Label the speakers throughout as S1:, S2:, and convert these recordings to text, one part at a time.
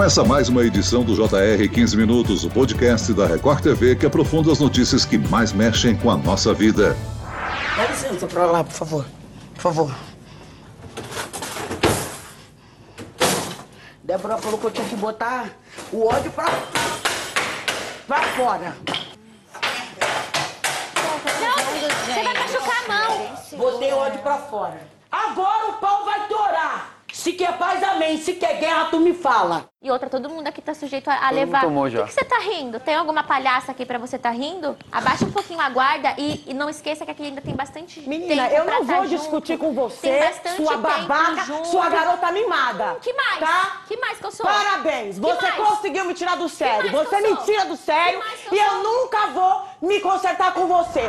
S1: Começa mais uma edição do JR 15 Minutos, o podcast da Record TV que aprofunda as notícias que mais mexem com a nossa vida.
S2: Dá licença pra lá, por favor. Por favor. Débora falou que eu tinha que botar o ódio pra. pra fora.
S3: Não, você vai machucar a mão.
S2: Botei o ódio pra fora. Agora o pau vai torar. Se quer paz, amém. Se quer guerra, tu me fala.
S3: E outra, todo mundo aqui tá sujeito a, a levar.
S4: tomou
S3: Por
S4: já.
S3: que, que você tá rindo? Tem alguma palhaça aqui pra você tá rindo? Abaixa um pouquinho a guarda e, e não esqueça que aqui ainda tem bastante
S5: Menina,
S3: tempo
S5: eu não
S3: tá
S5: vou
S3: junto.
S5: discutir com
S3: Tem
S5: você,
S3: bastante
S5: sua babaca,
S3: junto.
S5: sua garota mimada.
S3: Que mais?
S5: Tá?
S3: Que mais que eu sou?
S5: Parabéns,
S3: Que
S5: você
S3: mais?
S5: conseguiu me tirar do sério. Você me tira do sério
S3: eu
S5: e eu nunca vou me consertar com você.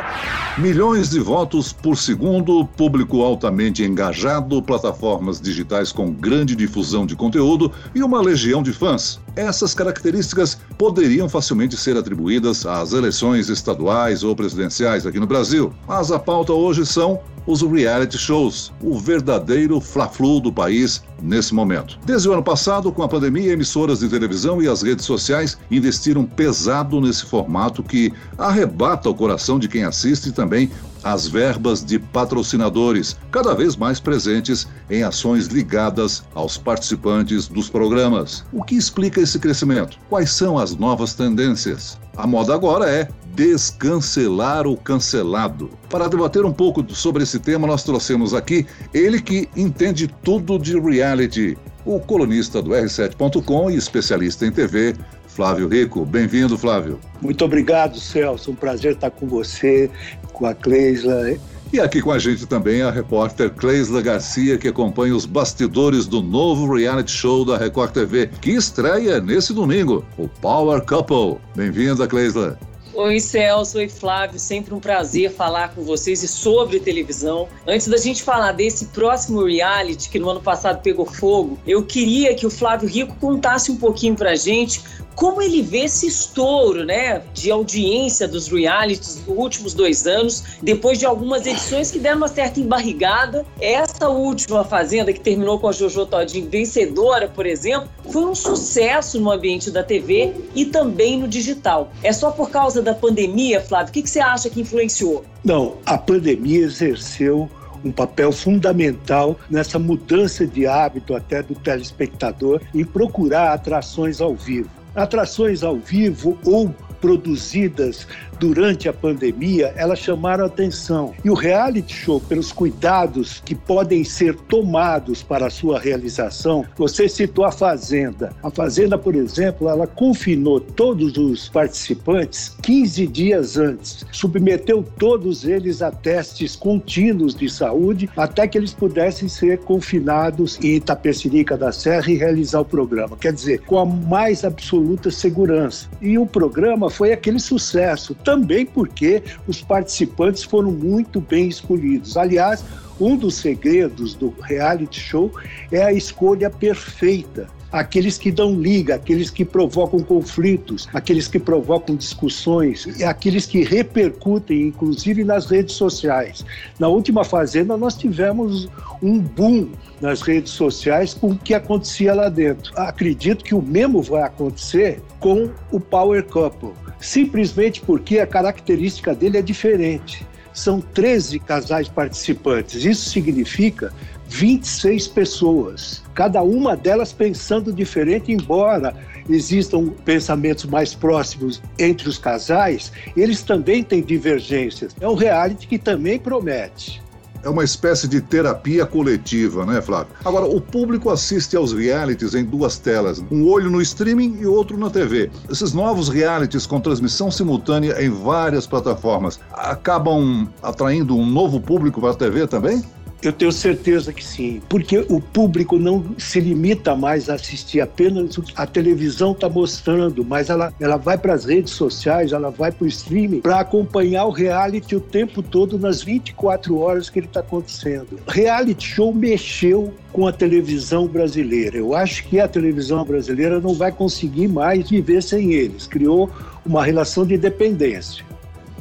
S1: Milhões de votos por segundo, público altamente engajado, plataformas digitais com grande difusão de conteúdo e uma legião de fãs. Essas características poderiam facilmente ser atribuídas às eleições estaduais ou presidenciais aqui no Brasil, mas a pauta hoje são os reality shows, o verdadeiro fla-flu do país nesse momento. Desde o ano passado, com a pandemia, emissoras de televisão e as redes sociais investiram pesado nesse formato que arrebata o coração de quem assiste e também as verbas de patrocinadores, cada vez mais presentes em ações ligadas aos participantes dos programas. O que explica esse crescimento? Quais são as novas tendências? A moda agora é descancelar o cancelado. Para debater um pouco sobre esse tema, nós trouxemos aqui ele que entende tudo de reality, o colunista do R7.com e especialista em TV, Flávio Rico. Bem-vindo, Flávio.
S6: Muito obrigado, Celso. Um prazer estar com você, com a Cleisla.
S1: E aqui com a gente também a repórter Cleisla Garcia, que acompanha os bastidores do novo reality show da Record TV, que estreia nesse domingo, o Power Couple. Bem-vinda, Cleisla.
S7: Oi, Celso, oi, Flávio. Sempre um prazer falar com vocês e sobre televisão. Antes da gente falar desse próximo reality que no ano passado pegou fogo, eu queria que o Flávio Rico contasse um pouquinho pra gente como ele vê esse estouro, né, de audiência dos realities dos últimos dois anos, depois de algumas edições que deram uma certa embarrigada. Essa última Fazenda, que terminou com a Jojo Todinho vencedora, por exemplo, foi um sucesso no ambiente da TV e também no digital. É só por causa da pandemia, Flávio? O que, que você acha que influenciou?
S6: Não, a pandemia exerceu um papel fundamental nessa mudança de hábito até do telespectador em procurar atrações ao vivo. Atrações ao vivo ou produzidas durante a pandemia, elas chamaram atenção. E o reality show, pelos cuidados que podem ser tomados para a sua realização, você citou a Fazenda. A Fazenda, por exemplo, ela confinou todos os participantes 15 dias antes, submeteu todos eles a testes contínuos de saúde até que eles pudessem ser confinados em Itapecerica da Serra e realizar o programa. Quer dizer, com a mais absoluta segurança. E o programa foi aquele sucesso, também porque os participantes foram muito bem escolhidos. Aliás, um dos segredos do reality show é a escolha perfeita. Aqueles que dão liga, aqueles que provocam conflitos, aqueles que provocam discussões, e aqueles que repercutem, inclusive nas redes sociais. Na última Fazenda, nós tivemos um boom nas redes sociais com o que acontecia lá dentro. Acredito que o mesmo vai acontecer com o Power Couple simplesmente porque a característica dele é diferente. São 13 casais participantes. Isso significa 26 pessoas, cada uma delas pensando diferente, embora existam pensamentos mais próximos entre os casais, eles também têm divergências. É um reality que também promete.
S1: É uma espécie de terapia coletiva, né, Flávio? Agora, o público assiste aos realities em duas telas, um olho no streaming e outro na TV. Esses novos realities com transmissão simultânea em várias plataformas acabam atraindo um novo público para a TV também?
S6: Eu tenho certeza que sim, porque o público não se limita mais a assistir apenas a televisão está mostrando, mas ela, ela vai para as redes sociais, ela vai para o streaming para acompanhar o reality o tempo todo nas 24 horas que ele está acontecendo. Reality show mexeu com a televisão brasileira. Eu acho que a televisão brasileira não vai conseguir mais viver sem eles. Criou uma relação de dependência.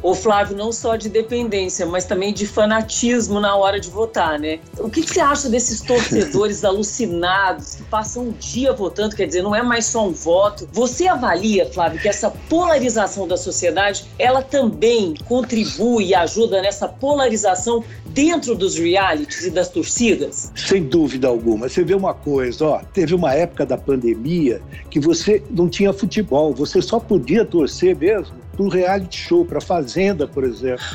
S7: Ô Flávio, não só de dependência, mas também de fanatismo na hora de votar, né? O que, que você acha desses torcedores alucinados que passam um dia votando, quer dizer, não é mais só um voto. Você avalia, Flávio, que essa polarização da sociedade, ela também contribui e ajuda nessa polarização dentro dos realities e das torcidas?
S6: Sem dúvida alguma. Você vê uma coisa, ó, teve uma época da pandemia que você não tinha futebol, você só podia torcer mesmo para o reality show, para Fazenda, por exemplo.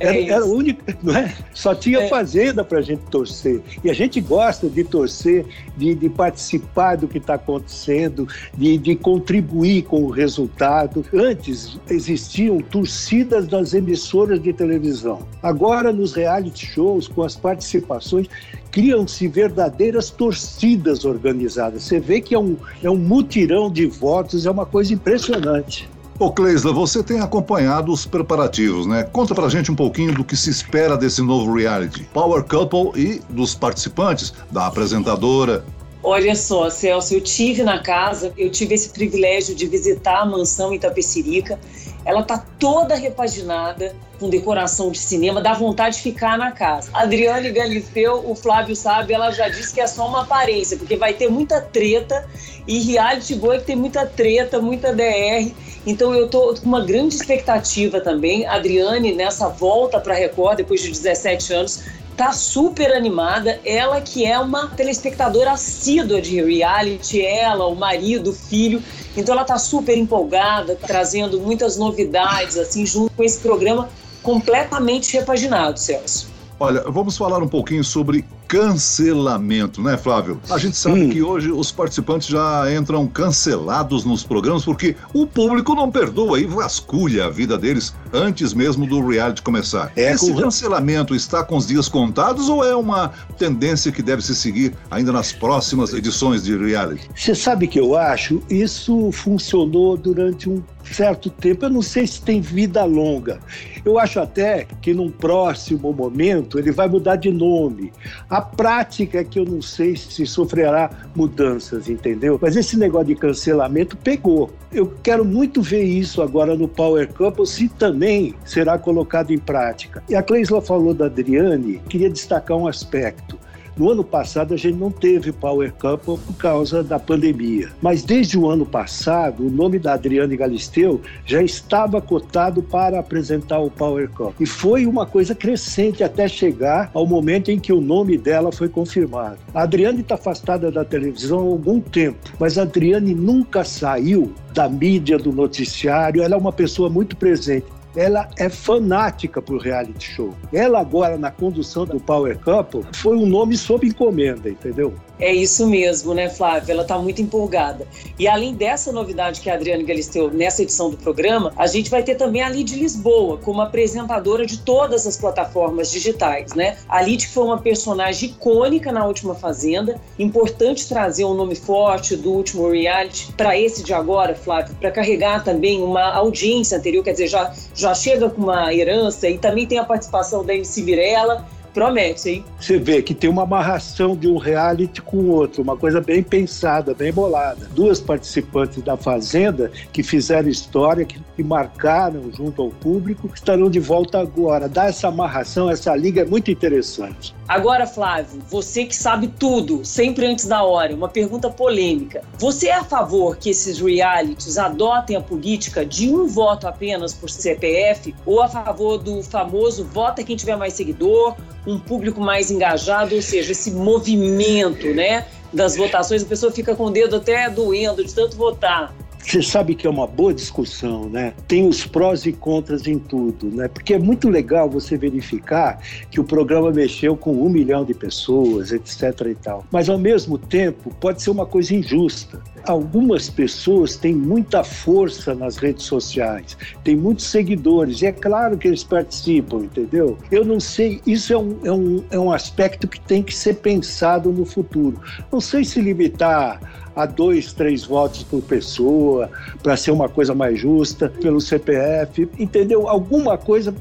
S6: Era, é era único, não é? Só tinha é. fazenda para a gente torcer. E a gente gosta de torcer, de, de participar do que está acontecendo, de, de contribuir com o resultado. Antes existiam torcidas das emissoras de televisão. Agora, nos reality shows, com as participações, criam-se verdadeiras torcidas organizadas. Você vê que é um, é um mutirão de votos, é uma coisa impressionante.
S1: Ô Cleisla, você tem acompanhado os preparativos, né? Conta pra gente um pouquinho do que se espera desse novo reality. Power Couple e dos participantes, da apresentadora.
S7: Olha só, Celso, eu tive na casa, eu tive esse privilégio de visitar a mansão em Tapecirica. Ela tá toda repaginada, com decoração de cinema, dá vontade de ficar na casa. Adriane Galisteu, o Flávio sabe, ela já disse que é só uma aparência, porque vai ter muita treta e reality boa é que tem muita treta, muita DR. Então eu tô com uma grande expectativa também. A Adriane, nessa volta para Record, depois de 17 anos, tá super animada. Ela que é uma telespectadora assídua de reality, ela, o marido, o filho. Então ela tá super empolgada, trazendo muitas novidades assim junto com esse programa completamente repaginado, Celso.
S1: Olha, vamos falar um pouquinho sobre cancelamento, né, Flávio? A gente sabe hum. que hoje os participantes já entram cancelados nos programas porque o público não perdoa e vasculha a vida deles antes mesmo do reality começar. É, Esse cancelamento está com os dias contados ou é uma tendência que deve se seguir ainda nas próximas edições de reality?
S6: Você sabe que eu acho? Isso funcionou durante um certo tempo. Eu não sei se tem vida longa. Eu acho até que num próximo momento ele vai mudar de nome. A prática é que eu não sei se sofrerá mudanças, entendeu? Mas esse negócio de cancelamento pegou. Eu quero muito ver isso agora no Power Couple, se também será colocado em prática. E a Cleisla falou da Adriane, queria destacar um aspecto. No ano passado, a gente não teve Power Couple por causa da pandemia. Mas desde o ano passado, o nome da Adriane Galisteu já estava cotado para apresentar o Power Couple. E foi uma coisa crescente até chegar ao momento em que o nome dela foi confirmado. A Adriane está afastada da televisão há algum tempo, mas a Adriane nunca saiu da mídia, do noticiário. Ela é uma pessoa muito presente ela é fanática por reality show. Ela agora na condução do Power Couple foi um nome sob encomenda, entendeu?
S7: É isso mesmo, né, Flávia? Ela está muito empolgada. E além dessa novidade que a Adriane Galisteu nessa edição do programa, a gente vai ter também a Lid Lisboa como apresentadora de todas as plataformas digitais, né? A Lid foi uma personagem icônica na última Fazenda, importante trazer um nome forte do último reality para esse de agora, Flávio, para carregar também uma audiência anterior, quer dizer, já, já chega com uma herança e também tem a participação da MC Mirella Promete, hein?
S6: Você vê que tem uma amarração de um reality com o outro, uma coisa bem pensada, bem bolada. Duas participantes da Fazenda que fizeram história, que, que marcaram junto ao público, estarão de volta agora. Dar essa amarração, essa liga é muito interessante.
S7: Agora, Flávio, você que sabe tudo, sempre antes da hora, uma pergunta polêmica. Você é a favor que esses realities adotem a política de um voto apenas por CPF ou a favor do famoso vota quem tiver mais seguidor, um público mais engajado, ou seja, esse movimento, né, das votações, a pessoa fica com o dedo até doendo de tanto votar.
S6: Você sabe que é uma boa discussão, né? Tem os prós e contras em tudo, né? Porque é muito legal você verificar que o programa mexeu com um milhão de pessoas, etc. e tal. Mas ao mesmo tempo pode ser uma coisa injusta. Algumas pessoas têm muita força nas redes sociais, têm muitos seguidores, e é claro que eles participam, entendeu? Eu não sei, isso é um, é um, é um aspecto que tem que ser pensado no futuro. Não sei se limitar a dois, três votos por pessoa, para ser uma coisa mais justa, pelo CPF, entendeu? Alguma coisa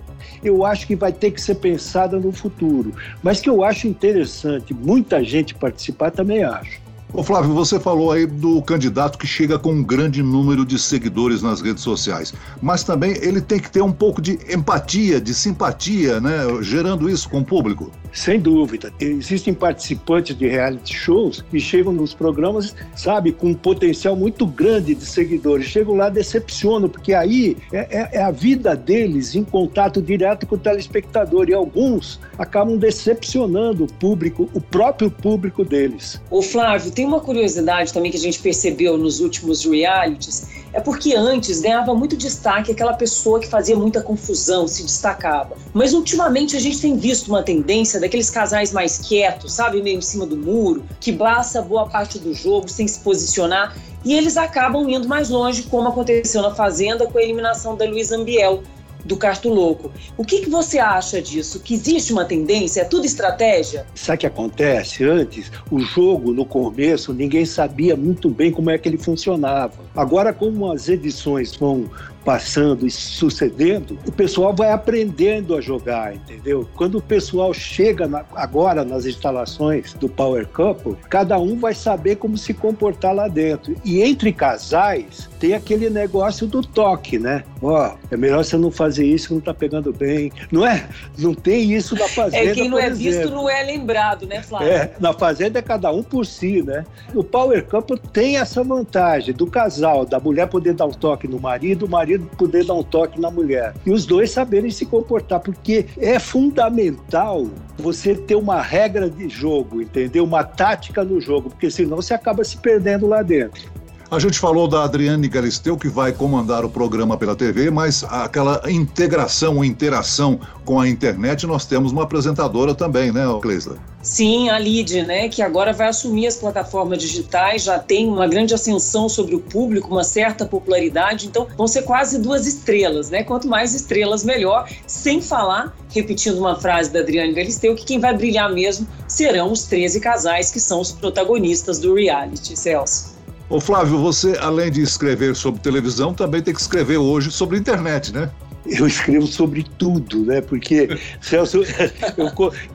S6: eu acho que vai ter que ser pensada no futuro. Mas que eu acho interessante muita gente participar, também acho.
S1: Ô Flávio, você falou aí do candidato que chega com um grande número de seguidores nas redes sociais, mas também ele tem que ter um pouco de empatia, de simpatia, né, gerando isso com o público.
S6: Sem dúvida. Existem participantes de reality shows que chegam nos programas, sabe, com um potencial muito grande de seguidores. Chegam lá, decepcionam, porque aí é, é, é a vida deles em contato direto com o telespectador. E alguns acabam decepcionando o público, o próprio público deles.
S7: Ô Flávio, tem uma curiosidade também que a gente percebeu nos últimos realities, é porque antes ganhava muito destaque aquela pessoa que fazia muita confusão, se destacava. Mas ultimamente a gente tem visto uma tendência daqueles casais mais quietos, sabe, meio em cima do muro, que passa boa parte do jogo sem se posicionar e eles acabam indo mais longe, como aconteceu na Fazenda com a eliminação da Luísa Ambiel do Cartuloco. O que, que você acha disso? Que existe uma tendência? É tudo estratégia?
S6: Sabe o que acontece? Antes, o jogo, no começo, ninguém sabia muito bem como é que ele funcionava. Agora, como as edições vão passando e sucedendo, o pessoal vai aprendendo a jogar, entendeu? Quando o pessoal chega na, agora nas instalações do Power Couple, cada um vai saber como se comportar lá dentro. E entre casais, tem aquele negócio do toque, né? Ó, é melhor você não fazer isso que não tá pegando bem. Não é? Não tem isso na fazenda.
S7: É quem não é
S6: exemplo.
S7: visto não é lembrado, né, Flávio?
S6: É, na fazenda é cada um por si, né? O Power Couple tem essa vantagem do casal, da mulher poder dar um toque no marido, o marido poder dar um toque na mulher. E os dois saberem se comportar, porque é fundamental você ter uma regra de jogo, entendeu? Uma tática no jogo, porque senão você acaba se perdendo lá dentro.
S1: A gente falou da Adriane Galisteu, que vai comandar o programa pela TV, mas aquela integração, interação com a internet, nós temos uma apresentadora também, né, Cleisla?
S7: Sim, a Lid, né, que agora vai assumir as plataformas digitais, já tem uma grande ascensão sobre o público, uma certa popularidade, então vão ser quase duas estrelas, né? Quanto mais estrelas, melhor. Sem falar, repetindo uma frase da Adriane Galisteu, que quem vai brilhar mesmo serão os 13 casais que são os protagonistas do reality, Celso.
S1: Ô Flávio, você, além de escrever sobre televisão, também tem que escrever hoje sobre internet, né?
S6: Eu escrevo sobre tudo, né? Porque, Celso,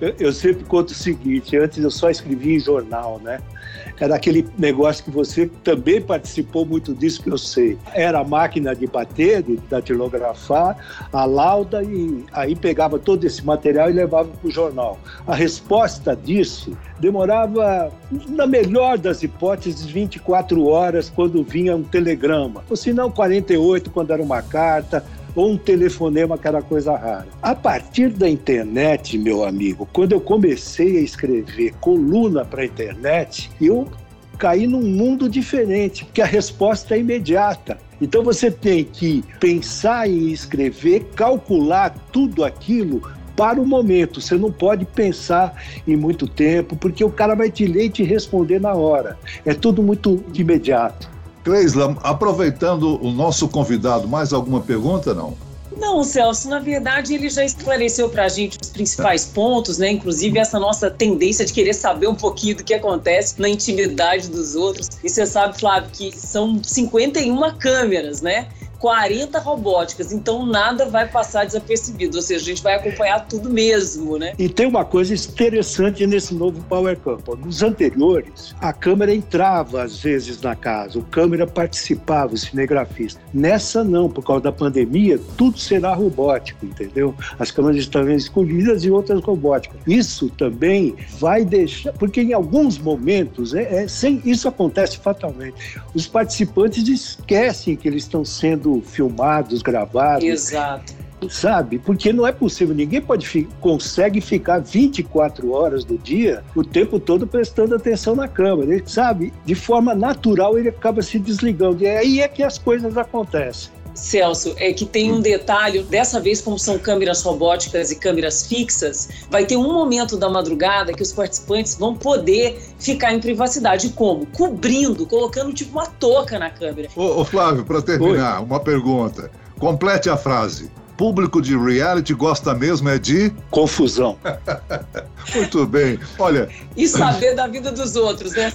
S6: eu, eu, sempre conto o seguinte: antes eu só escrevia em jornal, né? Era aquele negócio que você também participou muito disso, que eu sei. Era a máquina de bater, de datilografar, a lauda, e aí pegava todo esse material e levava para o jornal. A resposta disso demorava, na melhor das hipóteses, 24 horas quando vinha um telegrama, ou se não 48 quando era uma carta, ou um telefonema que era coisa rara. A partir da internet, meu amigo, quando eu comecei a escrever coluna para a internet, eu caí num mundo diferente, porque a resposta é imediata. Então você tem que pensar em escrever, calcular tudo aquilo para o momento. Você não pode pensar em muito tempo, porque o cara vai te ler e te responder na hora. É tudo muito imediato.
S1: Cleisla, aproveitando o nosso convidado, mais alguma pergunta, não?
S7: Não, Celso, na verdade ele já esclareceu para a gente os principais pontos, né? Inclusive essa nossa tendência de querer saber um pouquinho do que acontece na intimidade dos outros. E você sabe, Flávio, que são 51 câmeras, né? 40 robóticas, então nada vai passar desapercebido, ou seja, a gente vai acompanhar tudo mesmo, né?
S6: E tem uma coisa interessante nesse novo Power Camp. Nos anteriores, a câmera entrava às vezes na casa, o câmera participava, o cinegrafista. Nessa não, por causa da pandemia, tudo será robótico, entendeu? As câmeras estão escolhidas e outras robóticas. Isso também vai deixar, porque em alguns momentos, é, é, sem, isso acontece fatalmente, os participantes esquecem que eles estão sendo filmados, gravados.
S7: Exato.
S6: Sabe? Porque não é possível, ninguém pode fi consegue ficar 24 horas do dia o tempo todo prestando atenção na câmera. Ele, sabe? De forma natural ele acaba se desligando. E aí é que as coisas acontecem.
S7: Celso, é que tem um detalhe, dessa vez como são câmeras robóticas e câmeras fixas, vai ter um momento da madrugada que os participantes vão poder ficar em privacidade. Como? Cobrindo, colocando tipo uma touca na câmera.
S1: Ô, ô Flávio, para terminar, Oi. uma pergunta. Complete a frase público de reality gosta mesmo é de
S6: confusão.
S1: Muito bem. Olha.
S7: E saber da vida dos outros, né,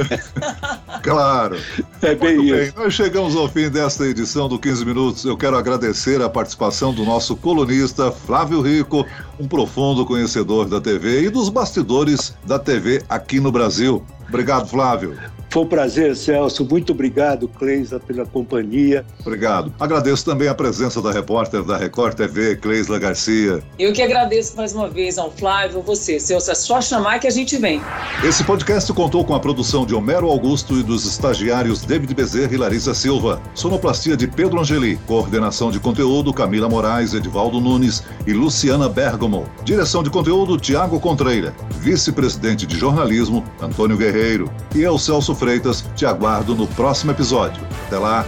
S1: Claro.
S6: É bem Muito isso.
S1: Bem. Nós chegamos ao fim desta edição do 15 Minutos. Eu quero agradecer a participação do nosso colunista Flávio Rico, um profundo conhecedor da TV e dos bastidores da TV aqui no Brasil. Obrigado, Flávio.
S6: Foi um prazer, Celso. Muito obrigado, Cleisa, pela companhia.
S1: Obrigado. Agradeço também a presença da repórter da Record TV, Cleisla Garcia.
S7: Eu que agradeço mais uma vez ao Flávio, você, Celso. É só chamar que a gente vem.
S1: Esse podcast contou com a produção de Homero Augusto e dos estagiários David Bezerra e Larissa Silva. Sonoplastia de Pedro Angeli. Coordenação de conteúdo Camila Moraes, Edivaldo Nunes e Luciana Bergamo. Direção de conteúdo Tiago Contreira. Vice-presidente de jornalismo Antônio Guerreiro. E eu, Celso Freitas, te aguardo no próximo episódio. Até lá!